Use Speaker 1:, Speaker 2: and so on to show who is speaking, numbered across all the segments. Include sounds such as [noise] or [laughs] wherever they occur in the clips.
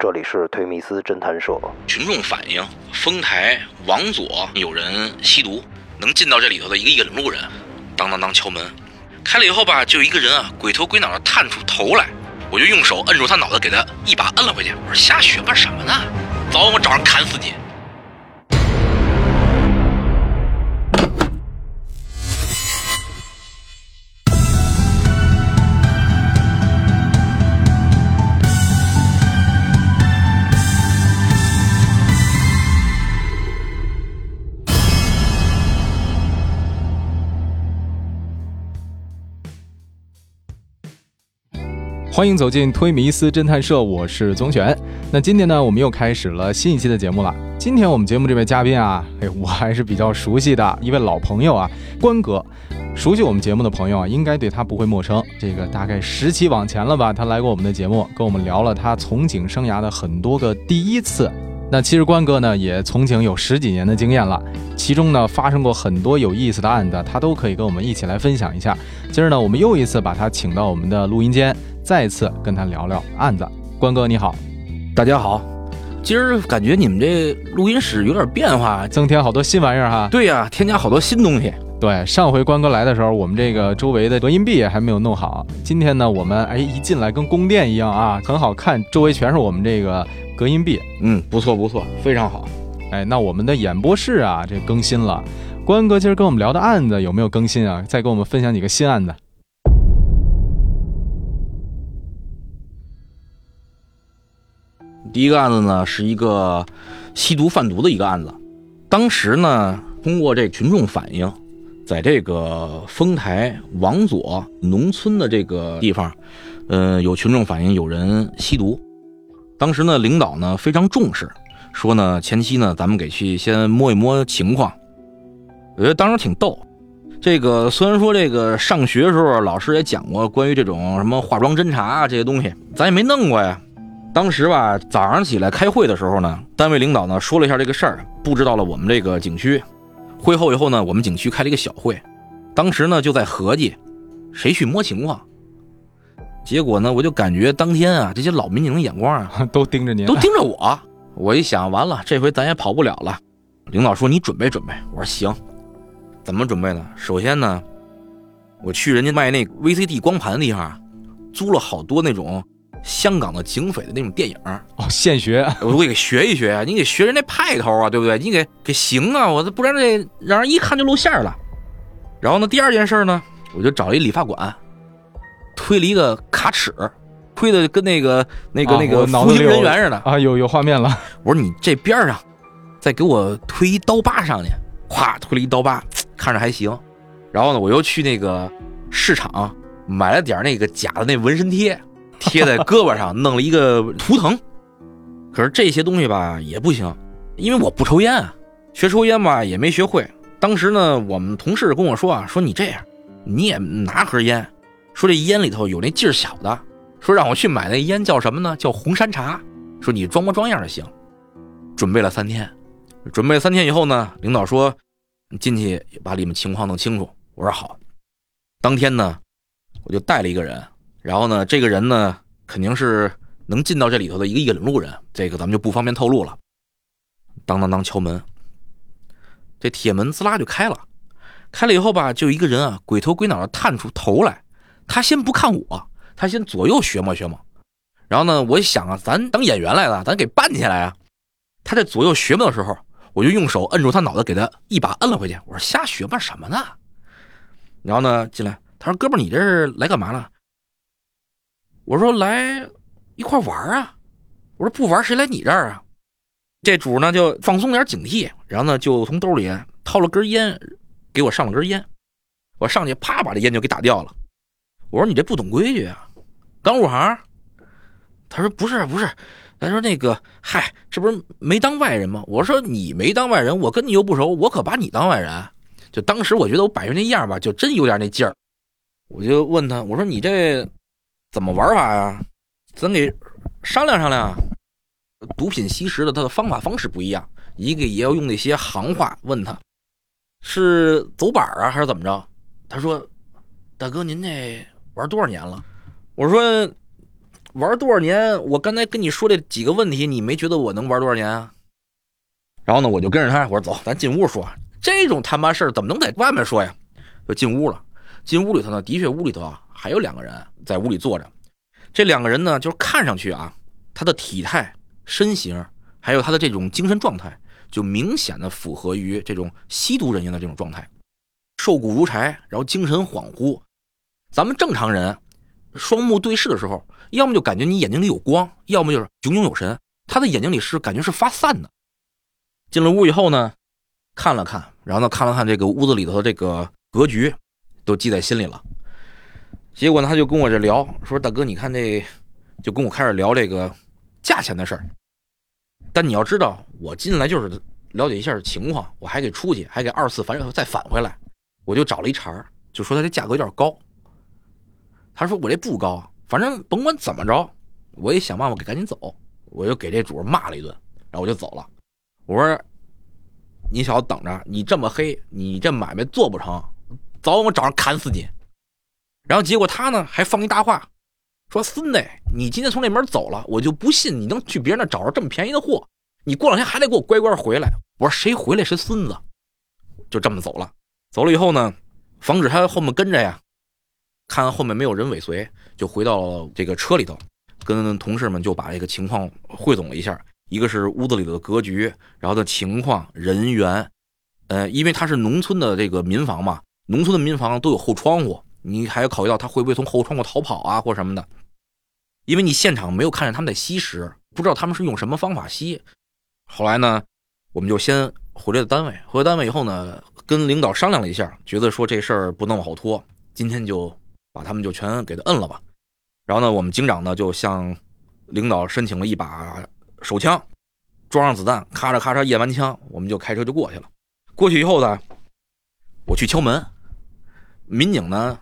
Speaker 1: 这里是推密斯侦探社。
Speaker 2: 群众反映，丰台往左有人吸毒，能进到这里头的一个引路人，当当当敲门，开了以后吧，就一个人啊，鬼头鬼脑的探出头来，我就用手摁住他脑袋，给他一把摁了回去。我说瞎学吧什么呢？早晚我找人砍死你！
Speaker 3: 欢迎走进推迷斯侦探社，我是宗玄。那今天呢，我们又开始了新一期的节目了。今天我们节目这位嘉宾啊，哎，[laughs] 我还是比较熟悉的一位老朋友啊，关哥。熟悉我们节目的朋友啊，应该对他不会陌生。这个大概十期往前了吧，他来过我们的节目，跟我们聊了他从警生涯的很多个第一次。那其实关哥呢，也从警有十几年的经验了，其中呢发生过很多有意思的案子，他都可以跟我们一起来分享一下。今儿呢，我们又一次把他请到我们的录音间。再次跟他聊聊案子，关哥你好，
Speaker 2: 大家好，今儿感觉你们这录音室有点变化，
Speaker 3: 增添好多新玩意儿哈。
Speaker 2: 对呀，添加好多新东西。
Speaker 3: 对，上回关哥来的时候，我们这个周围的隔音壁还没有弄好。今天呢，我们哎一进来跟宫殿一样啊，很好看，周围全是我们这个隔音壁。
Speaker 2: 嗯，不错不错，非常好。
Speaker 3: 哎，那我们的演播室啊，这更新了。关哥今儿跟我们聊的案子有没有更新啊？再给我们分享几个新案子。
Speaker 2: 第一个案子呢，是一个吸毒贩毒的一个案子。当时呢，通过这群众反映，在这个丰台往左农村的这个地方，呃，有群众反映有人吸毒。当时呢，领导呢非常重视，说呢前期呢咱们给去先摸一摸情况。我觉得当时挺逗。这个虽然说这个上学时候老师也讲过关于这种什么化妆侦查啊这些东西，咱也没弄过呀。当时吧，早上起来开会的时候呢，单位领导呢说了一下这个事儿，布置到了我们这个景区。会后以后呢，我们景区开了一个小会，当时呢就在合计，谁去摸情况。结果呢，我就感觉当天啊，这些老民警的眼光啊，[laughs]
Speaker 3: 都盯着您，
Speaker 2: 都盯着我。我一想，完了，这回咱也跑不了了。领导说你准备准备，我说行。怎么准备呢？首先呢，我去人家卖那 VCD 光盘的地方，租了好多那种。香港的警匪的那种电影
Speaker 3: 哦，现学，
Speaker 2: 我 [laughs] 我给学一学啊，你得学人那派头啊，对不对？你给给行啊，我这不然这让人一看就露馅了。然后呢，第二件事呢，我就找一理发馆，推了一个卡尺，推的跟那个那个那个服刑人员似的
Speaker 3: 啊，有有画面了。
Speaker 2: 我说你这边上再给我推一刀疤上去，咵推了一刀疤，看着还行。然后呢，我又去那个市场买了点那个假的那纹身贴。贴在胳膊上，弄了一个图腾。可是这些东西吧也不行，因为我不抽烟啊，学抽烟吧也没学会。当时呢，我们同事跟我说啊，说你这样，你也拿盒烟，说这烟里头有那劲儿小的，说让我去买那烟叫什么呢？叫红山茶。说你装模装样的行。准备了三天，准备三天以后呢，领导说进去把里面情况弄清楚。我说好。当天呢，我就带了一个人。然后呢，这个人呢，肯定是能进到这里头的一个引路人，这个咱们就不方便透露了。当当当敲门，这铁门滋啦就开了，开了以后吧，就一个人啊，鬼头鬼脑的探出头来。他先不看我，他先左右学摸学摸。然后呢，我一想啊，咱当演员来了，咱给扮起来啊。他在左右学摸的时候，我就用手摁住他脑袋，给他一把摁了回去。我说瞎学摸什么呢？然后呢，进来，他说哥们，你这是来干嘛了？我说来一块玩啊！我说不玩谁来你这儿啊？这主呢就放松点警惕，然后呢就从兜里掏了根烟，给我上了根烟。我上去啪把这烟就给打掉了。我说你这不懂规矩啊！刚入行。他说不是不是，他说那个嗨，这不是没当外人吗？我说你没当外人，我跟你又不熟，我可把你当外人。就当时我觉得我摆出那样吧，就真有点那劲儿。我就问他，我说你这。怎么玩法呀？咱给商量商量啊。毒品吸食的它的方法方式不一样，一个也要用那些行话问他，是走板啊还是怎么着？他说：“大哥，您这玩多少年了？”我说：“玩多少年？我刚才跟你说这几个问题，你没觉得我能玩多少年啊？然后呢，我就跟着他，我说走，咱进屋说。这种他妈事儿怎么能在外面说呀？就进屋了。进屋里头呢，的确屋里头啊还有两个人在屋里坐着。这两个人呢，就是看上去啊，他的体态、身形，还有他的这种精神状态，就明显的符合于这种吸毒人员的这种状态，瘦骨如柴，然后精神恍惚。咱们正常人双目对视的时候，要么就感觉你眼睛里有光，要么就是炯炯有神。他的眼睛里是感觉是发散的。进了屋以后呢，看了看，然后呢看了看这个屋子里头的这个格局，都记在心里了。结果呢，他就跟我这聊，说大哥，你看这，就跟我开始聊这个价钱的事儿。但你要知道，我进来就是了解一下情况，我还给出去，还给二次返再返回来，我就找了一茬就说他这价格有点高。他说我这不高，反正甭管怎么着，我也想办法给赶紧走。我就给这主骂了一顿，然后我就走了。我说：“你小子等着，你这么黑，你这买卖做不成，早晚我找人砍死你。”然后结果他呢还放一大话，说：“孙子，你今天从那门走了，我就不信你能去别人那找着这么便宜的货。你过两天还得给我乖乖回来。”我说：“谁回来谁孙子。”就这么走了。走了以后呢，防止他后面跟着呀，看后面没有人尾随，就回到了这个车里头，跟同事们就把这个情况汇总了一下。一个是屋子里的格局，然后的情况、人员，呃，因为他是农村的这个民房嘛，农村的民房都有后窗户，你还要考虑到他会不会从后窗户逃跑啊，或什么的。因为你现场没有看见他们在吸食，不知道他们是用什么方法吸。后来呢，我们就先回了单位，回了单位以后呢，跟领导商量了一下，觉得说这事儿不能往后拖，今天就把他们就全给他摁了吧。然后呢，我们警长呢就向领导申请了一把。手枪，装上子弹，咔嚓咔嚓验完枪，我们就开车就过去了。过去以后呢，我去敲门，民警呢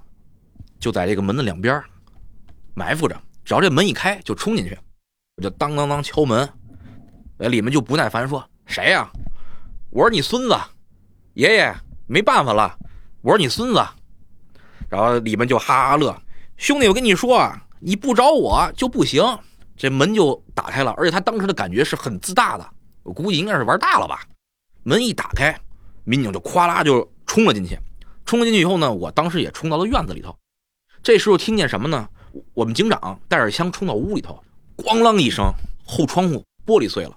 Speaker 2: 就在这个门的两边埋伏着，只要这门一开就冲进去。我就当当当敲门，哎，里面就不耐烦说：“谁呀？”我说：“你孙子，爷爷，没办法了。”我说：“你孙子。”然后里面就哈哈乐：“兄弟，我跟你说，你不找我就不行。”这门就打开了，而且他当时的感觉是很自大的，我估计应该是玩大了吧。门一打开，民警就咵啦就冲了进去。冲了进去以后呢，我当时也冲到了院子里头。这时候听见什么呢？我们警长带着枪冲到屋里头，咣啷一声，后窗户玻璃碎了。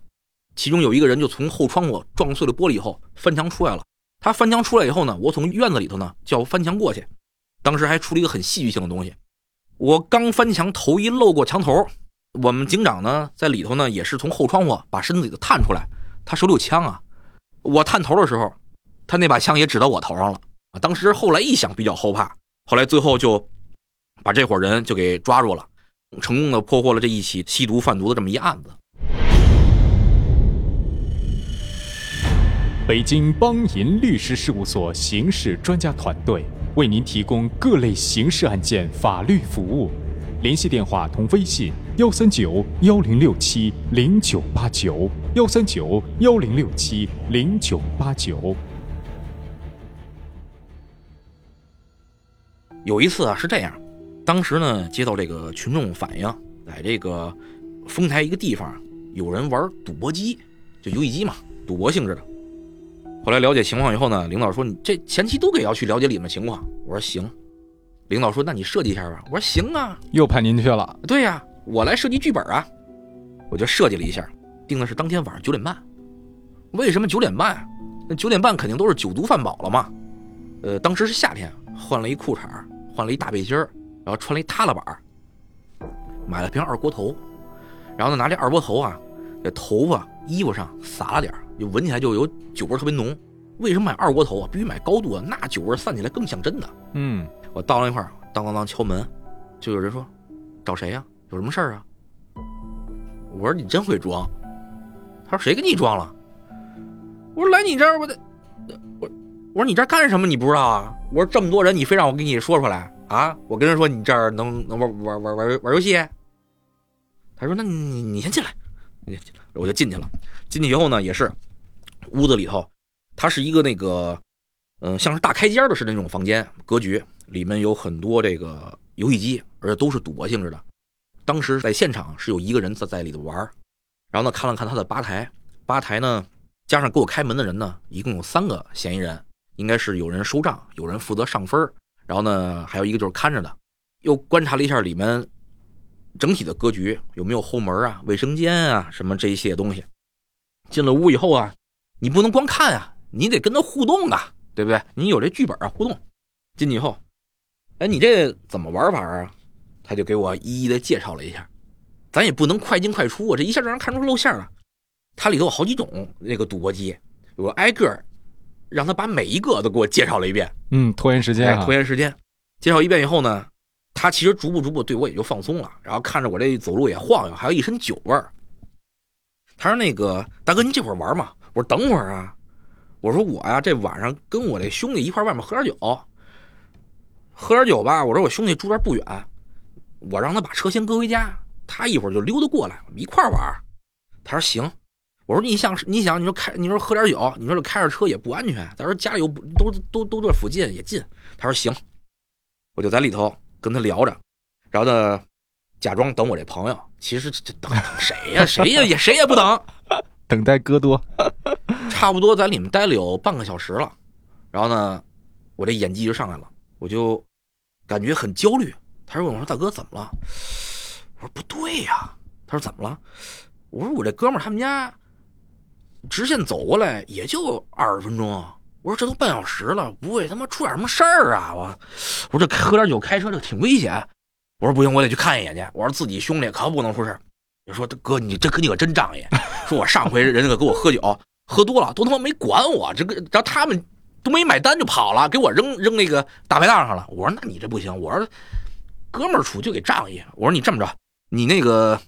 Speaker 2: 其中有一个人就从后窗户撞碎了玻璃以后翻墙出来了。他翻墙出来以后呢，我从院子里头呢就要翻墙过去。当时还出了一个很戏剧性的东西，我刚翻墙，头一露过墙头。我们警长呢，在里头呢，也是从后窗户把身子给探出来。他手里有枪啊，我探头的时候，他那把枪也指到我头上了啊。当时后来一想，比较后怕，后来最后就 [laughs] 把这伙人就给抓住了，成功的破获了这一起吸毒贩毒的这么一案子。
Speaker 3: 北京邦银律师事务所刑事专家团队为您提供各类刑事案件法律服务。联系电话同微信：幺三九幺零六七零九八九，幺三九幺零六七零九八九。
Speaker 2: 有一次啊，是这样，当时呢，接到这个群众反映，在这个丰台一个地方，有人玩赌博机，就游戏机嘛，赌博性质的。后来了解情况以后呢，领导说：“你这前期都得要去了解里面情况。”我说：“行。”领导说：“那你设计一下吧。”我说：“行啊。”
Speaker 3: 又派您去了。
Speaker 2: 对呀，我来设计剧本啊。我就设计了一下，定的是当天晚上九点半。为什么九点半？那九点半肯定都是酒足饭饱了嘛。呃，当时是夏天，换了一裤衩，换了一大背心然后穿了一塌拉板买了瓶二锅头，然后呢拿这二锅头啊，在头发、衣服上撒了点就闻起来就有酒味特别浓。为什么买二锅头啊？必须买高度的，那酒味散起来更像真的。
Speaker 3: 嗯。
Speaker 2: 我到了那块儿，当当当敲门，就有人说：“找谁呀？有什么事儿啊？”我说：“你真会装。”他说：“谁给你装了？”我说：“来你这儿，我得我我说你这儿干什么？你不知道啊？我说这么多人，你非让我给你说出来啊？我跟人说你这儿能能玩玩玩玩玩游戏。”他说：“那你你先进来。”你我就进去了。进去以后呢，也是屋子里头，它是一个那个嗯，像是大开间的似的那种房间格局。里面有很多这个游戏机，而且都是赌博性质的。当时在现场是有一个人在在里头玩，然后呢看了看他的吧台，吧台呢加上给我开门的人呢，一共有三个嫌疑人，应该是有人收账，有人负责上分然后呢还有一个就是看着的。又观察了一下里面整体的格局，有没有后门啊、卫生间啊什么这一些东西。进了屋以后啊，你不能光看啊，你得跟他互动啊，对不对？你有这剧本啊，互动。进去以后，哎，你这怎么玩法啊？他就给我一一的介绍了一下。咱也不能快进快出啊，这一下让人看出露馅了。它里头有好几种那个赌博机，我挨个让他把每一个都给我介绍了一遍。
Speaker 3: 嗯，拖延时间啊，
Speaker 2: 拖延时间。介绍一遍以后呢，他其实逐步逐步对我也就放松了，然后看着我这走路也晃悠，还有一身酒味儿。他说：“那个大哥，您这会儿玩吗？”我说：“等会儿啊。”我说：“我呀，这晚上跟我这兄弟一块外面喝点酒，喝点酒吧。我说我兄弟住这不远，我让他把车先搁回家，他一会儿就溜达过来，我们一块玩。”他说：“行。”我说：“你想，你想，你说开，你说喝点酒，你说这开着车也不安全。他说家里又都都都这附近也近。”他说：“行。”我就在里头跟他聊着，然后呢，假装等我这朋友。其实这等等谁呀？谁呀？也谁也不等。[laughs]
Speaker 3: 等待戈多，
Speaker 2: 差不多在里面待了有半个小时了。然后呢，我这演技就上来了，我就感觉很焦虑。他说：“我说大哥怎么了？”我说：“不对呀。”他说：“怎么了？”我说：“我这哥们儿他们家直线走过来也就二十分钟。”我说：“这都半小时了，不会他妈出点什么事儿啊？”我我说：“这喝点酒开车这挺危险。”我说不行，我得去看一眼去。我说自己兄弟可不能出事。你说哥，你这哥你可真仗义。[laughs] 说我上回人家给我喝酒，喝多了都他妈没管我，这个然后他们都没买单就跑了，给我扔扔那个大排档上了。我说那你这不行。我说哥们儿处就给仗义。我说你这么着，你那个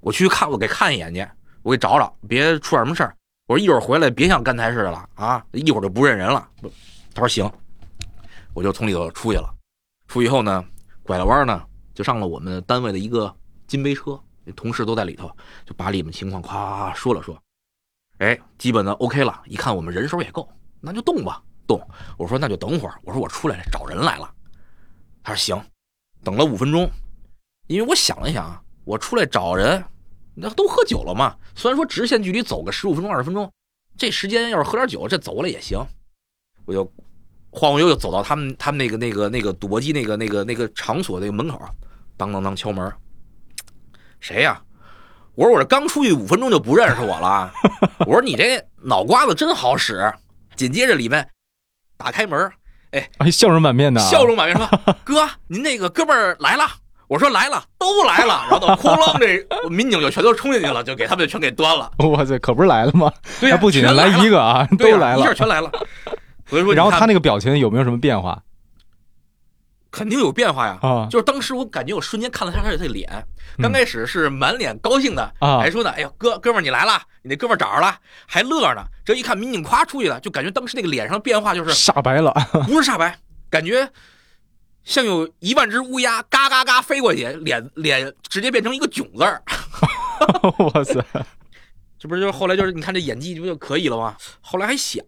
Speaker 2: 我去看我给看一眼去，我给找找，别出点什么事儿。我说一会儿回来别像刚才似的了啊，一会儿就不认人了。他说行，我就从里头出去了。出去以后呢，拐了弯呢。就上了我们单位的一个金杯车，同事都在里头，就把里面情况夸说了说，哎，基本的 OK 了。一看我们人手也够，那就动吧，动。我说那就等会儿，我说我出来找人来了。他说行。等了五分钟，因为我想了想，我出来找人，那都喝酒了嘛。虽然说直线距离走个十五分钟、二十分钟，这时间要是喝点酒，这走过来也行。我就晃晃悠悠走到他们他们那个那个那个赌博机那个那个那个场所那个门口。当当当敲门，谁呀？我说我这刚出去五分钟就不认识我了。我说你这脑瓜子真好使。紧接着里面打开门，哎，
Speaker 3: 笑容满面的，
Speaker 2: 笑容满面说：“ [laughs] 哥，您那个哥们儿来了。”我说来了，都来了。然后哐啷，这民警就全都冲进去了，就给他们全给端了。
Speaker 3: 哇塞，可不是来了吗？[laughs]
Speaker 2: 对呀，
Speaker 3: 不仅来一个啊，都来了，
Speaker 2: 一下全来了。[laughs] 所以说，
Speaker 3: 然后他那个表情有没有什么变化？
Speaker 2: 肯定有变化呀！
Speaker 3: 啊，
Speaker 2: 就是当时我感觉我瞬间看了他他的脸，刚开始是满脸高兴的，还说呢：“哎呦，哥哥们儿你来了，你那哥们儿找着了，还乐呢。”这一看民警夸出去了，就感觉当时那个脸上变化就是
Speaker 3: 煞白了，
Speaker 2: 不是煞白，感觉像有一万只乌鸦嘎嘎嘎飞过去，脸脸直接变成一个囧字儿。[laughs]
Speaker 3: 哇塞！
Speaker 2: 这不是就后来就是你看这演技不就可以了吗？后来还想，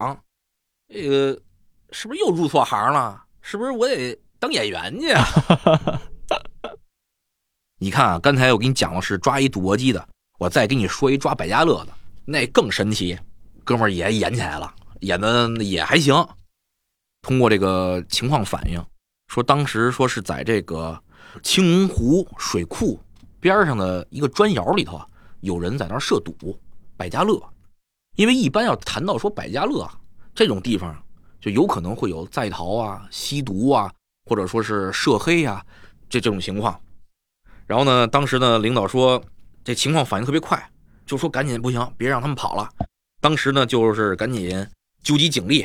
Speaker 2: 这个是不是又入错行了？是不是我得？当演员去啊！[laughs] 你看啊，刚才我给你讲的是抓一赌博机的，我再给你说一抓百家乐的，那更神奇。哥们儿也演起来了，演的也还行。通过这个情况反映，说当时说是在这个青龙湖水库边上的一个砖窑里头啊，有人在那儿设赌百家乐。因为一般要谈到说百家乐这种地方，就有可能会有在逃啊、吸毒啊。或者说是涉黑呀，这这种情况，然后呢，当时呢，领导说这情况反应特别快，就说赶紧不行，别让他们跑了。当时呢，就是赶紧纠集警力，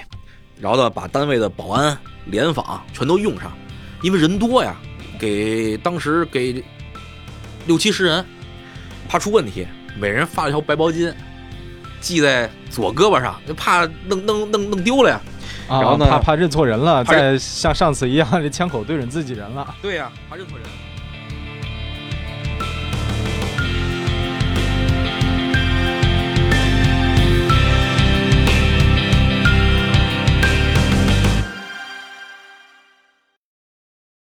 Speaker 2: 然后呢，把单位的保安、联防全都用上，因为人多呀，给当时给六七十人，怕出问题，每人发了条白毛巾，系在左胳膊上，就怕弄弄弄弄丢了呀。然后呢？
Speaker 3: 怕怕认错人了，再像上次一样，这枪口对准自己人了。
Speaker 2: 对呀，怕认错人。